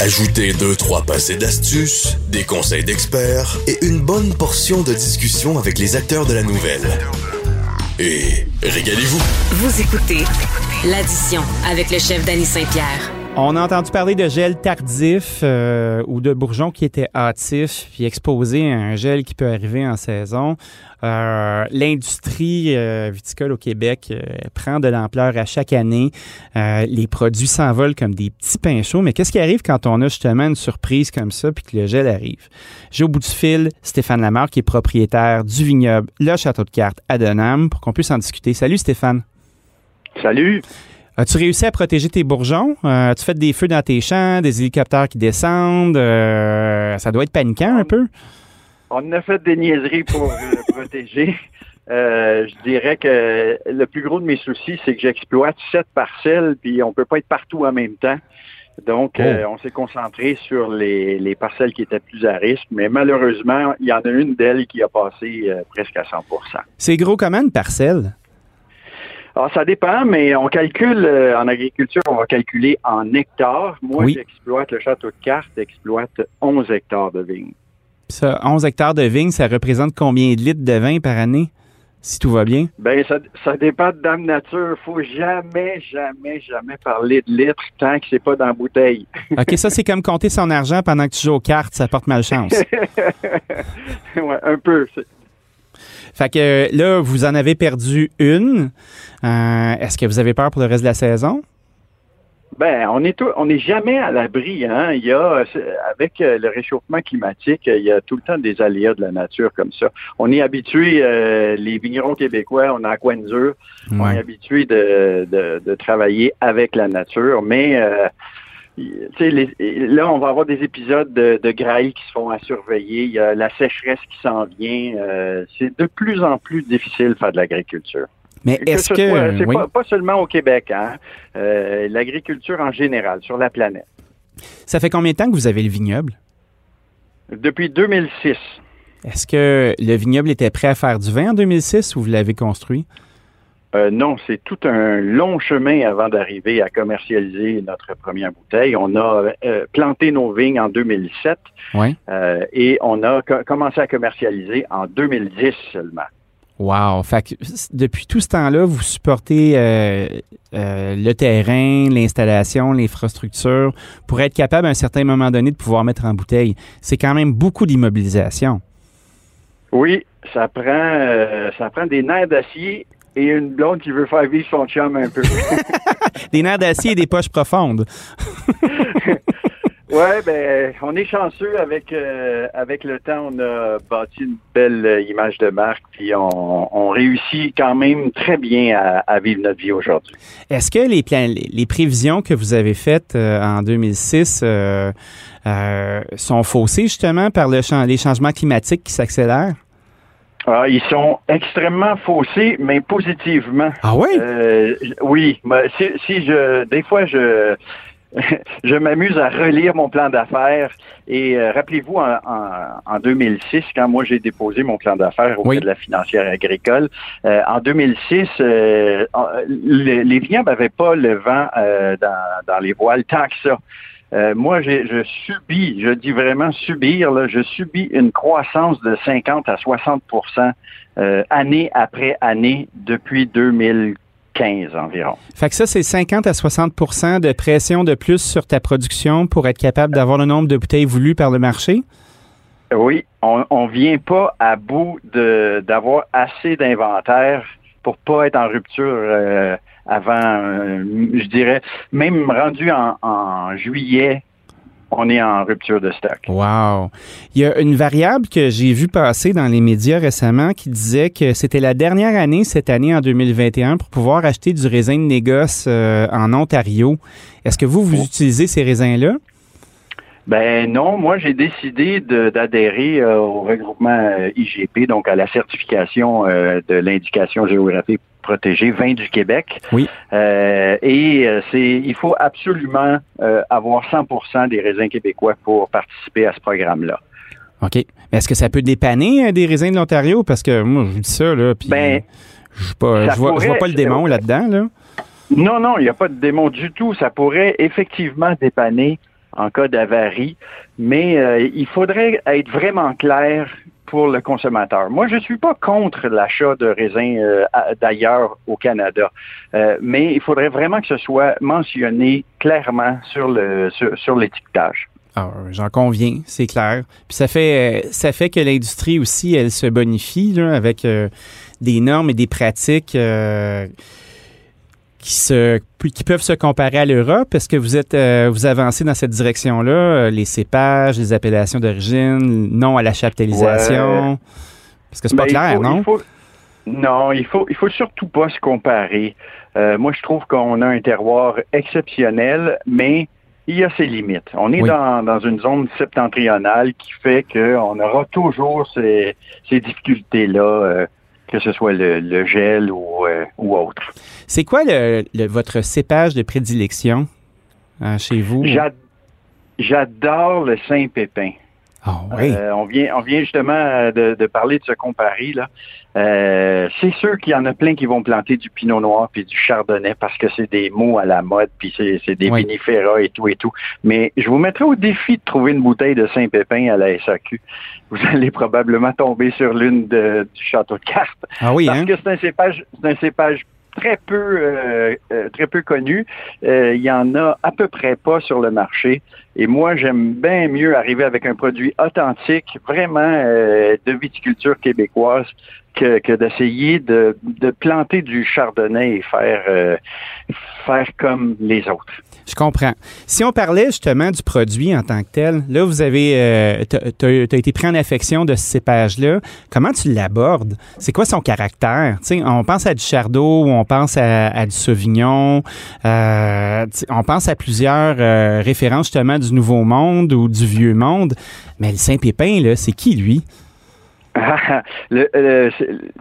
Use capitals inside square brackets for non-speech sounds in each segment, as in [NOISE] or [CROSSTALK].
Ajoutez deux, trois passés d'astuces, des conseils d'experts et une bonne portion de discussion avec les acteurs de la nouvelle. Et régalez-vous. Vous écoutez l'addition avec le chef Danny Saint-Pierre. On a entendu parler de gel tardif euh, ou de bourgeons qui étaient hâtifs, puis exposés à un gel qui peut arriver en saison. Euh, L'industrie euh, viticole au Québec prend de l'ampleur à chaque année. Les produits s'envolent comme des petits pains chauds. Mais qu'est-ce qui arrive quand on a justement une surprise comme ça puis que le gel arrive? J'ai au bout du fil Stéphane Lamarre qui est propriétaire du vignoble Le Château de Cartes à Denham pour qu'on puisse en discuter. Salut Stéphane. Salut. As-tu réussi à protéger tes bourgeons? Euh, As-tu fait des feux dans tes champs, des hélicoptères qui descendent? Euh, ça doit être paniquant un peu. On a fait des niaiseries pour le [LAUGHS] protéger. Euh, je dirais que le plus gros de mes soucis, c'est que j'exploite sept parcelles, puis on peut pas être partout en même temps. Donc, Oh. euh, on s'est concentré sur les, les parcelles qui étaient plus à risque, mais malheureusement, il y en a une d'elles qui a passé euh, presque à 100% C'est gros comment une parcelle? Alors, ça dépend, mais on calcule, euh, en agriculture, on va calculer en hectares. Moi, Oui. j'exploite, le château de cartes exploite 11 hectares de vignes. Ça, 11 hectares de vignes, ça représente combien de litres de vin par année, si tout va bien? Ben, ça, ça dépend de Dame Nature. Faut jamais, jamais, jamais parler de litres tant que c'est pas dans la bouteille. [LAUGHS] OK, ça, c'est comme compter son argent pendant que tu joues aux cartes, ça porte malchance. [LAUGHS] ouais, un peu. Fait que euh, là, vous en avez perdu une. Euh, Est-ce que vous avez peur pour le reste de la saison? Ben, on est tout- on n'est jamais à l'abri. Hein. Il y a, c'est- avec euh, le réchauffement climatique, euh, il y a tout le temps des aléas de la nature comme ça. On est habitué, euh, les vignerons québécois, on a à coin de on est habitué de, de, de travailler avec la nature, mais euh, les- là, on va avoir des épisodes de, de graille qui se font à surveiller. Il y a la sécheresse qui s'en vient. Euh, c'est de plus en plus difficile de faire de l'agriculture. Mais est-ce que. c'est oui. pas, pas seulement au Québec, hein? Euh, l'agriculture en général, sur la planète. Ça fait combien de temps que vous avez le vignoble? Depuis 2006. Est-ce que le vignoble était prêt à faire du vin en 2006 ou vous l'avez construit? Euh, non, c'est tout un long chemin avant d'arriver à commercialiser notre première bouteille. On a euh, planté nos vignes en 2007 Oui. euh, et on a co- commencé à commercialiser en 2010 seulement. Wow. Fait que, depuis tout ce temps-là, vous supportez le terrain, l'installation, l'infrastructure pour être capable à un certain moment donné de pouvoir mettre en bouteille. C'est quand même beaucoup d'immobilisation. Oui, ça prend, euh, ça prend des nerfs d'acier et une blonde qui veut faire vivre son chum un peu. [LAUGHS] Des nerfs d'acier et des poches profondes. [LAUGHS] Ouais, ben, on est chanceux avec euh, avec le temps, on a bâti une belle image de marque, puis on, on réussit quand même très bien à, à vivre notre vie aujourd'hui. Est-ce que les, plans- les prévisions que vous avez faites euh, en 2006 euh, sont faussées justement par le les changements climatiques qui s'accélèrent? Ah, ils sont extrêmement faussés, mais positivement. Ah oui? Euh, oui, mais si, si je, des fois, je, [LAUGHS] je m'amuse à relire mon plan d'affaires. Et euh, rappelez-vous, en, en, en 2006, quand moi j'ai déposé mon plan d'affaires auprès Oui. de la financière agricole, euh, en 2006, euh, en- les, les vignobles n'avaient pas le vent dans, dans les voiles tant que ça. Euh, moi, je subis, je dis vraiment subir, là, je subis une croissance de 50 à 60% euh, année après année depuis 2015 environ. Fait que ça, c'est 50 à 60% de pression de plus sur ta production pour être capable d'avoir le nombre de bouteilles voulues par le marché? Oui, on, on vient pas à bout d'avoir assez d'inventaire pour pas être en rupture euh, avant, euh, je dirais, même rendu en, en juillet, on est en rupture de stock. Wow. Il y a une variable que j'ai vue passer dans les médias récemment qui disait que c'était la dernière année, cette année en 2021, pour pouvoir acheter du raisin de négoce euh, en Ontario. Est-ce que vous, vous utilisez ces raisins-là? Ben non, moi j'ai décidé d'adhérer euh, au regroupement euh, IGP, donc à la certification euh, de l'indication géographique protégée vin du Québec. Oui. Euh, et c'est, il faut absolument avoir 100% des raisins québécois pour participer à ce programme-là. OK. Mais est-ce que ça peut dépanner des raisins de l'Ontario? Parce que moi, je vous dis ça, là, puis Ben, je je vois, vois pas le démon là-dedans, là. Non, non, il n'y a pas de démon du tout. Ça pourrait effectivement dépanner en cas d'avarie, mais euh, il faudrait être vraiment clair pour le consommateur. Moi, je ne suis pas contre l'achat de raisins euh, d'ailleurs au Canada, euh, mais il faudrait vraiment que ce soit mentionné clairement sur le sur, l'étiquetage. Ah, j'en conviens, c'est clair. Puis ça fait ça fait que l'industrie aussi, elle se bonifie là, avec des normes et des pratiques qui se qui peuvent se comparer à l'Europe. Est-ce que vous êtes euh, vous avancez dans cette direction-là, euh, les cépages, les appellations d'origine, non à la chaptalisation Parce que c'est pas ben, clair, non? Non, il faut il faut surtout pas se comparer. Euh, moi, je trouve qu'on a un terroir exceptionnel, mais il y a ses limites. On est dans, dans, une zone septentrionale qui fait qu'on aura toujours ces, ces difficultés-là que ce soit le, gel ou, ou autre. C'est quoi le, votre cépage de prédilection hein, chez vous? J'adore le Saint-Pépin. Ah oui. Euh, on vient, on vient justement de, parler de ce comparer là. Euh, c'est sûr qu'il y en a plein qui vont planter du Pinot Noir puis du Chardonnay parce que c'est des mots à la mode puis c'est des oui. et tout et tout. Mais je vous mettrai au défi de trouver une bouteille de Saint-Pépin à la SAQ. Vous [LAUGHS] allez probablement tomber sur l'une du château de cartes. Ah oui, parce hein? que c'est un cépage, c'est un cépage très peu euh, euh, très peu connu. Euh, il y en a à peu près pas sur le marché. Et moi, j'aime bien mieux arriver avec un produit authentique, vraiment de viticulture québécoise, que, d'essayer de, planter du chardonnay et faire faire comme les autres. Je comprends. Si on parlait justement du produit en tant que tel, là, vous avez, euh, tu as, été pris en affection de ce cépage-là. Comment tu l'abordes? C'est quoi son caractère? sais, on pense à du Chardot on pense à, du Sauvignon. Euh, on pense à plusieurs euh, références justement du Nouveau Monde ou du Vieux Monde. Mais le Saint-Pépin, là, c'est qui, lui? [LAUGHS]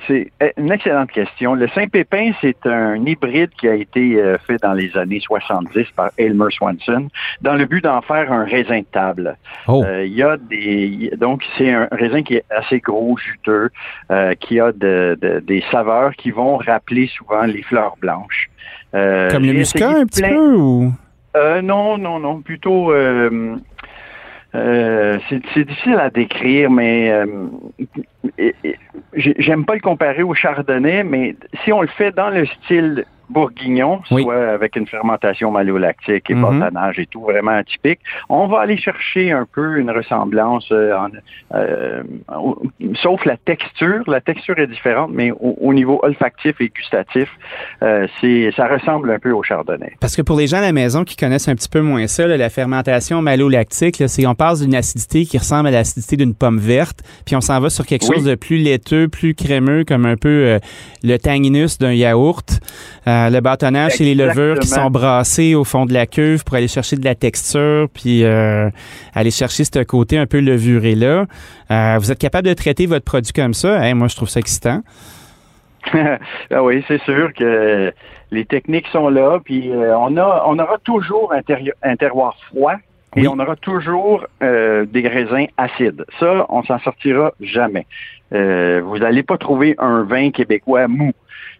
c'est une excellente question. Le Saint-Pépin, c'est un hybride qui a été euh, fait dans les années 70 par Elmer Swanson dans le but d'en faire un raisin de table. Oh. Euh, il y a des donc c'est un raisin qui est assez gros, juteux, euh, qui a de, des saveurs qui vont rappeler souvent les fleurs blanches. Comme le muscat un petit peu ou? Non, non, non, plutôt euh, c'est difficile à décrire, mais euh, j'aime pas le comparer au chardonnay, mais si on le fait dans le style bourguignon, soit avec une fermentation malolactique et mm et tout, vraiment atypique. On va aller chercher un peu une ressemblance, euh, euh, sauf la texture. La texture est différente, mais au, niveau olfactif et gustatif, euh, c'est ça ressemble un peu au chardonnay. Parce que pour les gens à la maison qui connaissent un petit peu moins ça, la fermentation malolactique, c'est on passe d'une acidité qui ressemble à l'acidité d'une pomme verte, puis on s'en va sur quelque chose de plus laiteux, plus crémeux, comme un peu le tanginus d'un yaourt. Euh, le bâtonnage, et les levures qui sont brassées au fond de la cuve pour aller chercher de la texture, puis euh, aller chercher ce côté un peu levuré-là. Euh, vous êtes capable de traiter votre produit comme ça? moi, je trouve ça excitant. [LAUGHS] ah oui, c'est sûr que les techniques sont là, puis on, a, on aura toujours un, terroir froid et on aura toujours des raisins acides. Ça, on s'en sortira jamais. vous n'allez pas trouver un vin québécois mou.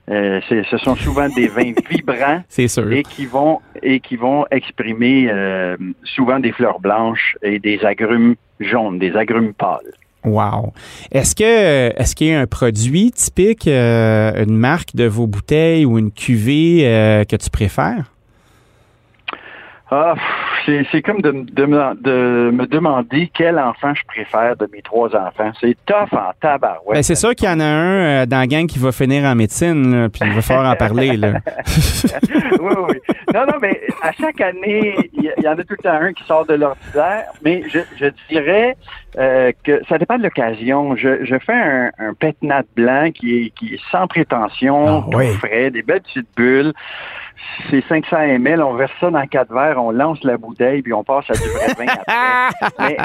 Euh, ce sont souvent des vins [LAUGHS] vibrants et qui vont et qui vont exprimer euh, souvent des fleurs blanches et des agrumes jaunes, des agrumes pâles. Wow. Est-ce que est-ce qu'il y a un produit typique, euh, une marque de vos bouteilles ou une cuvée que tu préfères? Ah, c'est comme de, de, me demander quel enfant je préfère de mes trois enfants. C'est tough en tabarouette. Ben, c'est sûr qu'il y en a un euh, dans la gang qui va finir en médecine, puis il va falloir en parler. Là. [LAUGHS] oui, oui. Non, non, mais à chaque année, il y, en a tout le temps un qui sort de l'ordinaire, mais je, je dirais euh, que ça dépend de l'occasion. Je, je, fais un, un pétnat blanc qui est, qui est sans prétention, ah, frais, des belles petites bulles c'est 500 ml, on verse ça dans quatre verres, on lance la bouteille, puis on passe à du vrai vin après.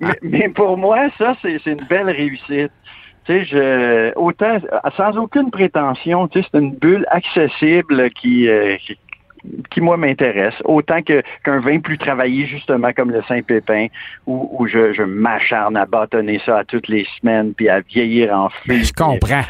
[LAUGHS] [LAUGHS] mais, pour moi, ça, c'est une belle réussite. Tu sais, je, autant, sans aucune prétention, tu sais, c'est une bulle accessible qui, euh, qui, moi, m'intéresse. Autant que qu'un vin plus travaillé, justement, comme le Saint-Pépin, où, où je, je m'acharne à bâtonner ça à toutes les semaines, puis à vieillir en feu. Je comprends.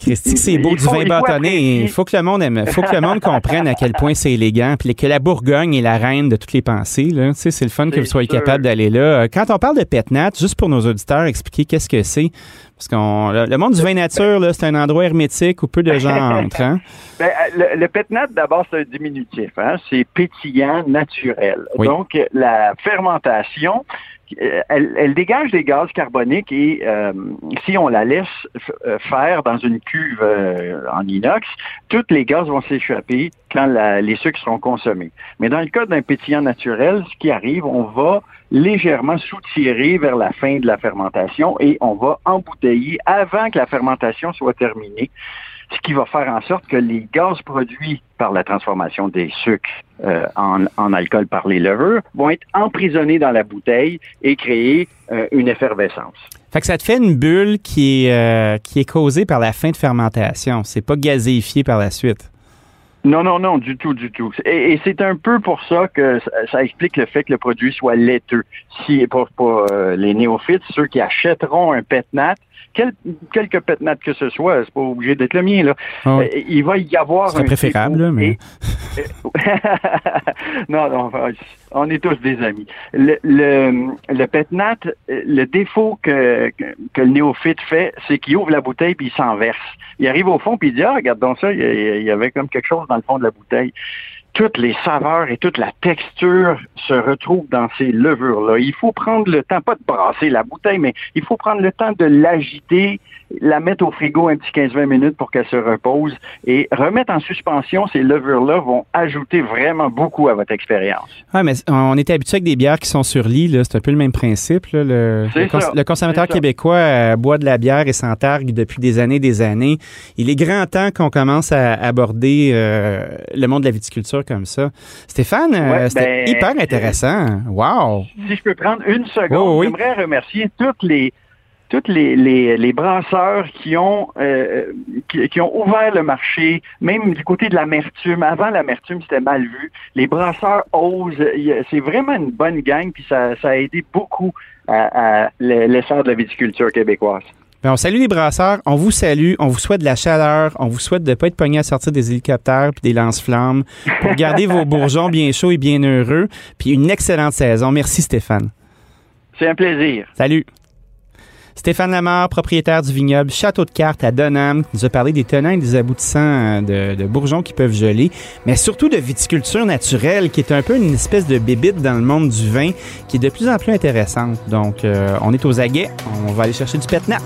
Christy, c'est beau du vin bâtonné. Il faut que le monde aime, faut que le monde comprenne à quel point c'est élégant, puis que la Bourgogne est la reine de toutes les pensées. Là. Tu sais, c'est le fun que vous soyez sûr. capable d'aller là. Euh, Quand on parle de Petnat, juste pour nos auditeurs, expliquer qu'est-ce que c'est. Parce qu'on le, le monde du vin nature, c'est un endroit hermétique où peu de gens entrent. hein. [LAUGHS] Ben, euh, le, le pétnat, d'abord, c'est un diminutif. Hein? C'est pétillant, naturel. Oui. Donc, la fermentation, euh, elle, elle dégage des gaz carboniques et euh, si on la laisse faire dans une cuve euh, en inox, tous les gaz vont s'échapper quand la- les sucres seront consommés. Mais dans le cas d'un pétillant naturel, ce qui arrive, on va légèrement soutirer vers la fin de la fermentation et on va embouteiller avant que la fermentation soit terminée ce qui va faire en sorte que les gaz produits par la transformation des sucres euh, en, en alcool par les levures vont être emprisonnés dans la bouteille et créer euh, une effervescence. Fait que ça te fait une bulle qui est, euh, qui est causée par la fin de fermentation. C'est pas gazéifié par la suite. Non, non, non, du tout, du tout. Et, c'est un peu pour ça que ça, explique le fait que le produit soit laiteux. Si pour, pour euh, les néophytes, ceux qui achèteront un pétnat, quel, quelque pétnat que ce soit, c'est pas obligé d'être le mien là. Ah. Euh, il va y avoir Ce serait un préférable, là, mais- et- [LAUGHS] non, non, on est tous des amis. Le, le, le pétnat, le défaut que, que, le néophyte fait, c'est qu'il ouvre la bouteille puis il s'en verse. Il arrive au fond puis il dit ah regarde donc ça, il y avait comme quelque chose dans le fond de la bouteille. Toutes les saveurs et toute la texture se retrouvent dans ces levures-là. Il faut prendre le temps, pas de brasser la bouteille, mais il faut prendre le temps de l'agiter, la mettre au frigo un petit 15-20 minutes pour qu'elle se repose et remettre en suspension ces levures-là vont ajouter vraiment beaucoup à votre expérience. Ouais, mais on est habitué avec des bières qui sont sur lit. là. C'est un peu le même principe. là. Le, C'est le cons- ça. le consommateur québécois euh, boit de la bière et s'en targue depuis des années des années. Il est grand temps qu'on commence à aborder euh, le monde de la viticulture comme ça. Stéphane, euh, Ouais, c'était ben, hyper intéressant. Wow! Si je peux prendre une seconde, Oh, oui. j'aimerais remercier toutes les toutes les, les, les brasseurs qui ont euh, qui, qui ont ouvert le marché, même du côté de l'amertume. Avant, l'amertume, c'était mal vu. Les brasseurs osent. C'est vraiment une bonne gang, puis ça, ça a aidé beaucoup à, à l'essor de la viticulture québécoise. Ben, on salue les brasseurs, on vous salue, on vous souhaite de la chaleur, on vous souhaite de ne pas être pogné à sortir des hélicoptères puis des lance-flammes pour garder vos bourgeons bien chauds et bien heureux. Puis une excellente saison. Merci Stéphane. C'est un plaisir. Salut. Stéphane Lamar, propriétaire du vignoble Château de Cartes à Donham, nous a parlé des tenants et des aboutissants euh, de, de bourgeons qui peuvent geler, mais surtout de viticulture naturelle, qui est un peu une espèce de bébite dans le monde du vin, qui est de plus en plus intéressante. Donc, euh, on est aux aguets, on va aller chercher du pétnat.